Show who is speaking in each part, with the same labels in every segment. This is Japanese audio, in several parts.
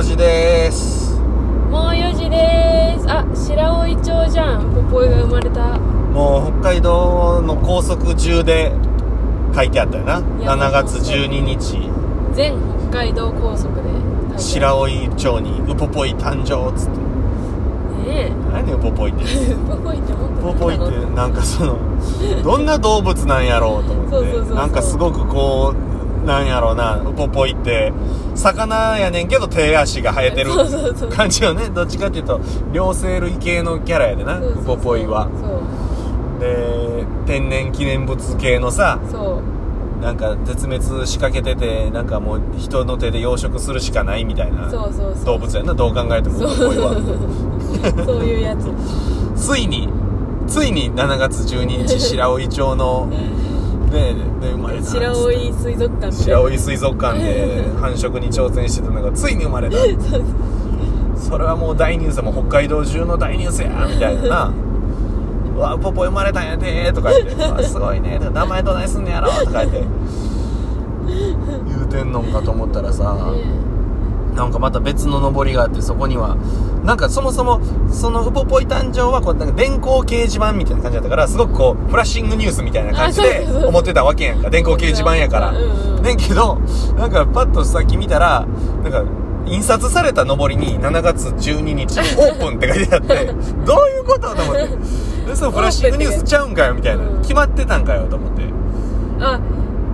Speaker 1: 4時です。
Speaker 2: もう4時です。あ白老町じゃん。ポポイが生まれた。
Speaker 1: もう北海道の高速中で書いてあったよな。い
Speaker 2: や
Speaker 1: 7月12日。
Speaker 2: 全北海道高速で。
Speaker 1: 白老町にウポポイ誕生っつって。
Speaker 2: ね
Speaker 1: 何ウポポイって？
Speaker 2: えポポイって
Speaker 1: ウポポイってなんかそのどんな動物なんやろうと思って。
Speaker 2: そうそうそうそう。
Speaker 1: なんかすごくこうなんやろうなウポポイって魚やねんけど手足が生えてる感じよね。どっちかっていうと両生類系のキャラやでなウポポイは。で天然記念物系のさなんか絶滅しかけててなんかもう人の手で養殖するしかないみたいな動物やなどう考えてもウ
Speaker 2: そう。
Speaker 1: は。
Speaker 2: そういうやつ。
Speaker 1: ついについに7月12日白老町の ねで生まれた
Speaker 2: 白老水族館で。
Speaker 1: 白老水族館で繁殖に挑戦してたのがついに生まれた。それはもう大ニュースもう北海道中の大ニュースやみたいな。な「うわポポ生まれたんやで」とか言って「うわすごいね」とか「名前どないすんねやろ」とか言って。言うてんのんかと思ったらさ
Speaker 2: ね
Speaker 1: なんかまた別の上りがあってそこにはなんかそもそもそのウポポイ誕生はこうなんか電光掲示板みたいな感じだったからすごくこうフラッシングニュースみたいな感じで思ってたわけやんか。電光掲示板やから。ねんけどなんかパッとさっき見たらなんか印刷された上りに7月12日オープンって書いてあって どういうことと思って。でそのフラッシングニュースちゃうんかよみたいな。
Speaker 2: うん。
Speaker 1: 決まってたんかよと思って。
Speaker 2: あ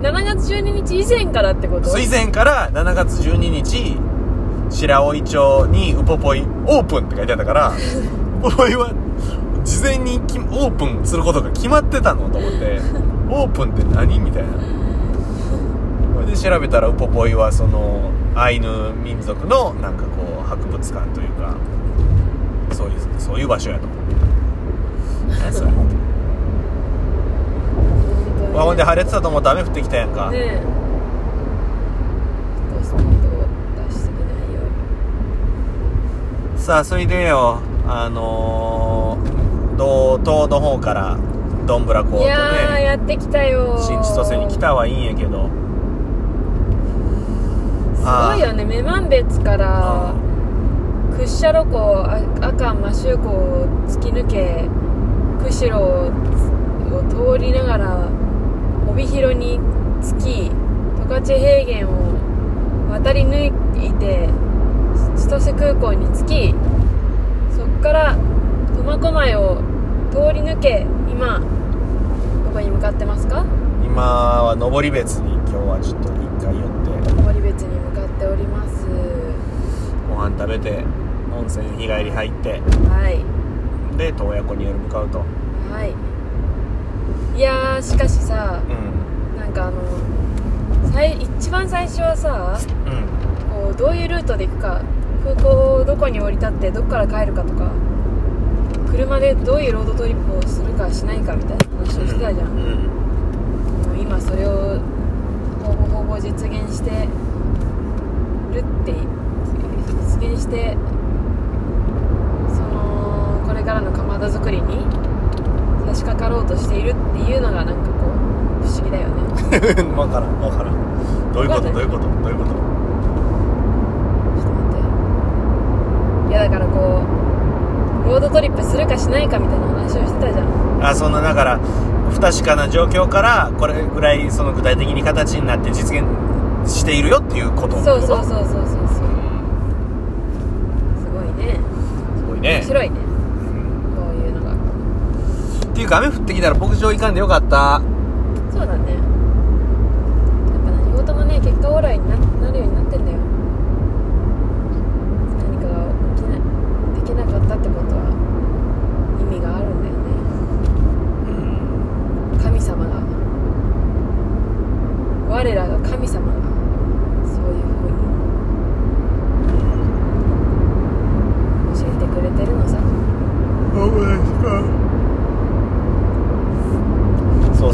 Speaker 2: 7月12日以前からってこと？
Speaker 1: 水前から7月12日白老町にウポポイオープンって書いてあったから ウポポイは事前にきオープンすることが決まってたのと思って オープンって何みたいな。それで調べたらウポポイはそのアイヌ民族のなんかこう博物館というかそういうそういう場所やと思って。何それ。わほんで晴れてたと思ったら雨降ってきたやんか、
Speaker 2: ねえスピードを出しすぎないように
Speaker 1: さあそれでよ。あのー、道東の方からどんぶらコート
Speaker 2: いやってきたよ。
Speaker 1: 新千歳に来たはいいんやけど。
Speaker 2: すごいよね女満別から屈斜路湖あ阿寒摩周湖を突き抜け釧路を通りながら帯広に着き十勝平原を渡り抜いて千歳空港に着きそこから苫小牧を通り抜け今どこに向かってますか？
Speaker 1: 今は登別に今日はちょっと一回寄って。
Speaker 2: 森別に向かっております。
Speaker 1: ご飯食べて温泉日帰り入って。
Speaker 2: はい。
Speaker 1: で洞爺湖に夜向かうと。
Speaker 2: はい。いやーしかしさ
Speaker 1: うん。
Speaker 2: なんかあの最一番最初はさ
Speaker 1: うん。
Speaker 2: こうどういうルートで行くか空港どこに降り立ってどこから帰るかとか車でどういうロードトリップをするかしないかみたいな話をしてたじゃん、
Speaker 1: うん。
Speaker 2: もう今それをほぼほぼ実現してるって実現してそのこれからのかまど作りに差し掛かろうとしているっていうのがなんかこう不思議だよね。
Speaker 1: 分からん分からん。どういうことどういうこと？どういうこと
Speaker 2: 待っていやだからこうロードトリップするかしないかみたいな話をしてたじゃん。
Speaker 1: あそのだから不確かな状況からこれぐらいその具体的に形になって実現しているよっていうこと。
Speaker 2: そうそう
Speaker 1: う
Speaker 2: そうそうそう。そうすごいね。面
Speaker 1: すごいね。
Speaker 2: 白いね。
Speaker 1: うん。
Speaker 2: こういうのが。
Speaker 1: っていうか雨降ってきたら牧場行かんでよかった。
Speaker 2: そうだね。やっぱ何事もね結果オーライにななるようになってんだよ何かが起きなできなかったってことは意味があるんだよね
Speaker 1: うん
Speaker 2: 神様が我らが神様がそういう風に教えてくれてるのさ
Speaker 1: そう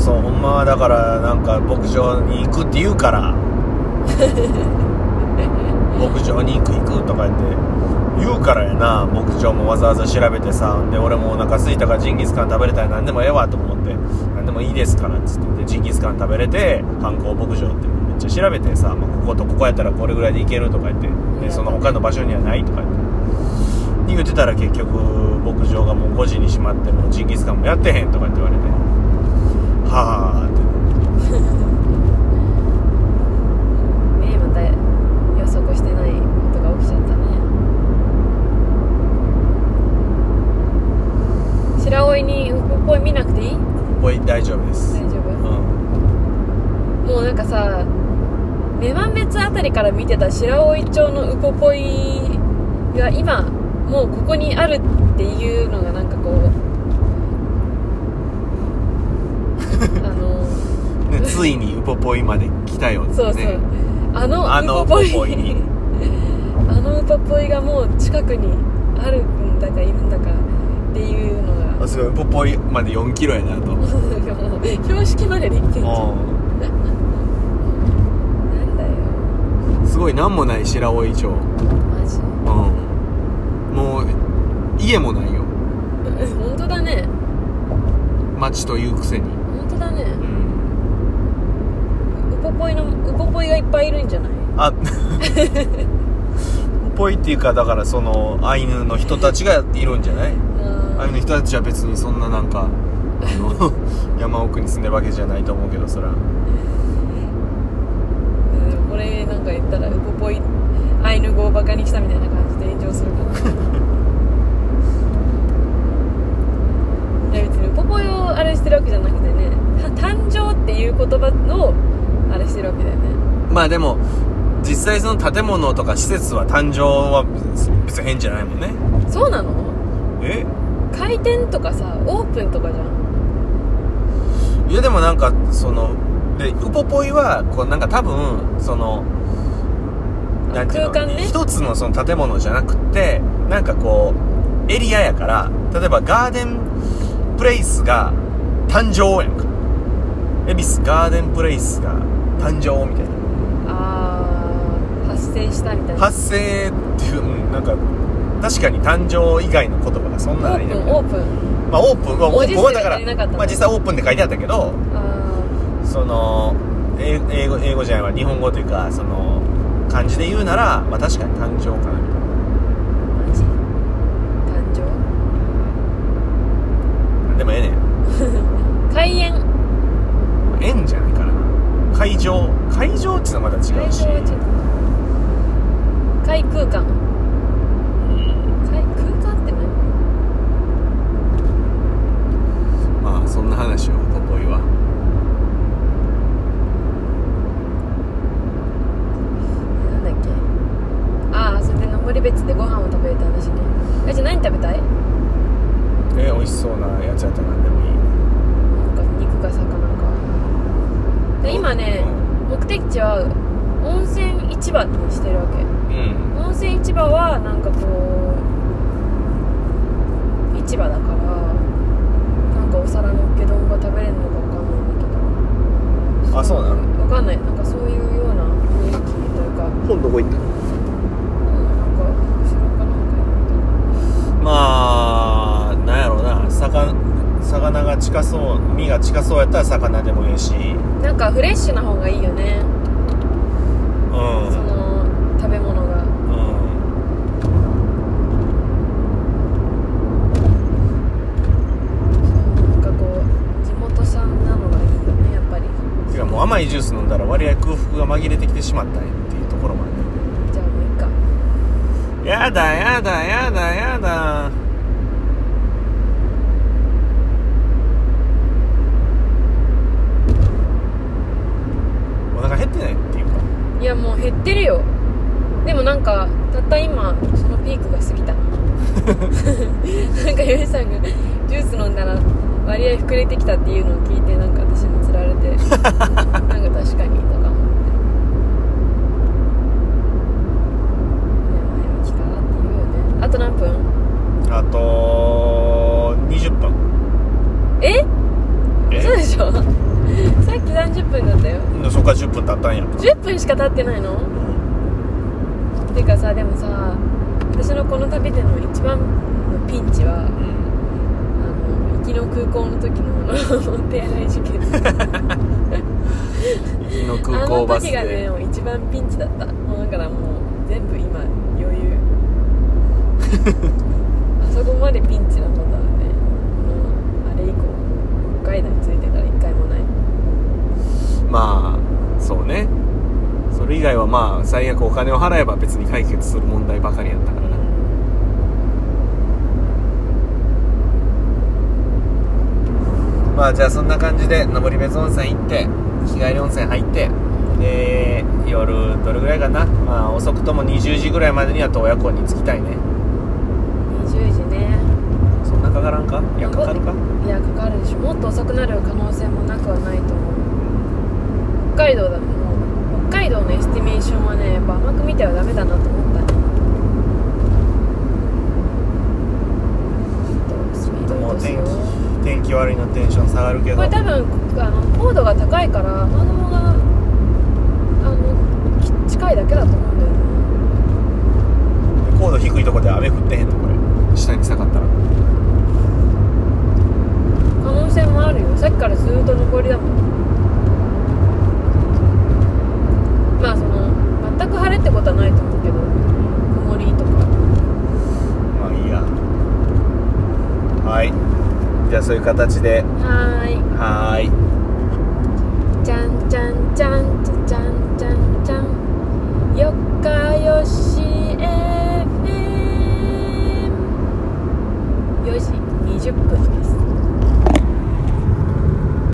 Speaker 1: だからなんか牧場に行くって言うから。牧場に行く行くとか言って。言うからやな。牧場もわざわざ調べてさ。で俺もお腹空いたからジンギスカン食べれたら何でもええわと思って。何でもいいですからっつって。でジンギスカン食べれて観光牧場ってめめっちゃ調べてさ、まあ、こことここやったらこれぐらいで行けるとか言って。でその他の場所にはないとか言って。逃げてたら結局牧場がもう5時に閉まってもうジンギスカンもやってへんとかって言われて。はあって
Speaker 2: ねまた予測してないことが起きちゃったね白老にウポポイ見なくていい？
Speaker 1: これ大丈夫です。
Speaker 2: 大丈夫？
Speaker 1: うん。
Speaker 2: もうなんかさ女満別あたりから見てた白老町のウポポイが今もうここにあるっていうのがなんかこう あの
Speaker 1: ね、ついにウポポイまで来たよってね。
Speaker 2: そうそう。あの
Speaker 1: あの
Speaker 2: ウポポイ。
Speaker 1: ウポポイに。
Speaker 2: あのウポポイがもう近くにあるんだかいるんだかっていうのが
Speaker 1: あすごい。ウポポイまで4キロやなと。
Speaker 2: 標識までできてんじゃん。なんだよ。
Speaker 1: うんすごい何もない白老町。うん。
Speaker 2: マジ
Speaker 1: もう家もないよ。
Speaker 2: 本当だね。
Speaker 1: 町というくせに。
Speaker 2: 本当だね。
Speaker 1: うん。
Speaker 2: ウポポイのウポポイがいっぱいいるんじゃない？
Speaker 1: あ。ウポポイっていうかだからそのアイヌの人たちがいるんじゃない？アイヌの人たちは別にそんななんかあの 山奥に住んでるわけじゃないと思うけどそら。
Speaker 2: うんこれなんか言ったらウポポイアイヌ語をバカにしたみたいな感じで炎上するかな。いや別にウポポイをあれしてるわけじゃなくてねた誕生っていう言葉をあれしてるわけだよね。
Speaker 1: まあでも実際その建物とか施設は誕生は別に変じゃないもんね。
Speaker 2: そうなの？
Speaker 1: え？
Speaker 2: 開店とかさオープンとかじゃん。
Speaker 1: いやでもなんかそのでウポポイはこうなんか多分そのなんていうの
Speaker 2: 空間ね。
Speaker 1: 一つのその建物じゃなくってなんかこうエリアやから例えばガーデンプレイスが誕生やんか。恵比寿ガーデンプレイスが誕生みたいな。
Speaker 2: あー発生したみたいな。
Speaker 1: 発生っていううんなんか確かに誕生以外の言葉がそん
Speaker 2: オ
Speaker 1: なないね
Speaker 2: ープンオープン。
Speaker 1: まあオープンはオープンはだからまあ実際オープンって書いてあったけど
Speaker 2: あ
Speaker 1: その英英語英語じゃないわ日本語というかその漢字で言うならまあ確かに誕生かなみたいな
Speaker 2: ーマジ誕生
Speaker 1: でもええねん
Speaker 2: 開園
Speaker 1: 縁じゃないかな会場会場っていうのはまた違うし
Speaker 2: 開場はちょっと開空間開空間って何
Speaker 1: まあそんな話をポポイは
Speaker 2: なんだっけああそれで登別でご飯を食べるって話ね。えじゃあ何食べたい？
Speaker 1: え美味しそうなやつやったら何でもいい。
Speaker 2: なんか肉か魚か。で今ね目的地は温泉市場にしてるわけ。
Speaker 1: うん。
Speaker 2: 温泉市場はなんかこう市場だからなんかお皿のっけ丼が食べれるのかわかんないんだけど。
Speaker 1: あそうなの？
Speaker 2: わかんない。なんかそういうような雰囲気というか。
Speaker 1: 本どこ行った
Speaker 2: うんなんか後ろかなんかやっ
Speaker 1: まあなんやろうな。魚魚が近そう身が近そうやったら魚でもいいし。
Speaker 2: なんかフレッシュな方がいいよね。その食べ物が。
Speaker 1: うん
Speaker 2: なんかこう地元産なのがいいよねやっぱり。
Speaker 1: てかもう甘いジュース飲んだら割合空腹が紛れてきてしまったんやっていうところもある。
Speaker 2: じゃあもういいか。
Speaker 1: やだやだやだやだお腹減ってないっていうか
Speaker 2: いやもう減ってるよ。でもなんかたった今そのピークが過ぎた。なんかヨシさんがジュース飲んだら割合膨れてきたっていうのを聞いてなんか私もつられて なんか確かにとか思って。いや前向きかなっていうよね。あと何分？
Speaker 1: あと20分。
Speaker 2: え？
Speaker 1: え？
Speaker 2: そうでしょ？さっき30分だったよ。
Speaker 1: そっから10分経ったんや。んか
Speaker 2: 10分しか経ってないのてかさでもさ私のこの一番のピンチはあの行きの空港の時の手洗い事件。
Speaker 1: 行きの空港バス
Speaker 2: あの時がね
Speaker 1: で
Speaker 2: もう一番ピンチだったもうだからもう全部今余裕。あそこまでピンチなことはね。もうあれ以降北海道に着いてから一回もない。
Speaker 1: まあそうね。それ以外はまあ最悪お金を払えば別に解決する問題ばかりやったからなまあじゃあそんな感じで登別温泉行って日帰り温泉入ってで夜どれぐらいかな？まあ遅くとも20時ぐらいまでには洞爺湖に着きたいね。
Speaker 2: 20時ね。
Speaker 1: そんなかからんか？いやかかるか？
Speaker 2: いやかかるでしょ。もっと遅くなる可能性もなくはないと思う。北海道だもん。北海道の estimation はねやっぱ甘く見てはダメだなと思ったね。スピード
Speaker 1: もう天
Speaker 2: 落とすよ
Speaker 1: 気天気悪いのテンション下がるけど。
Speaker 2: これ多分あのそう
Speaker 1: いう形で。
Speaker 2: はい。はい。じゃんじゃんじゃ
Speaker 1: んじゃんじゃんじゃん。よかよし
Speaker 2: FM4 時20
Speaker 1: 分です。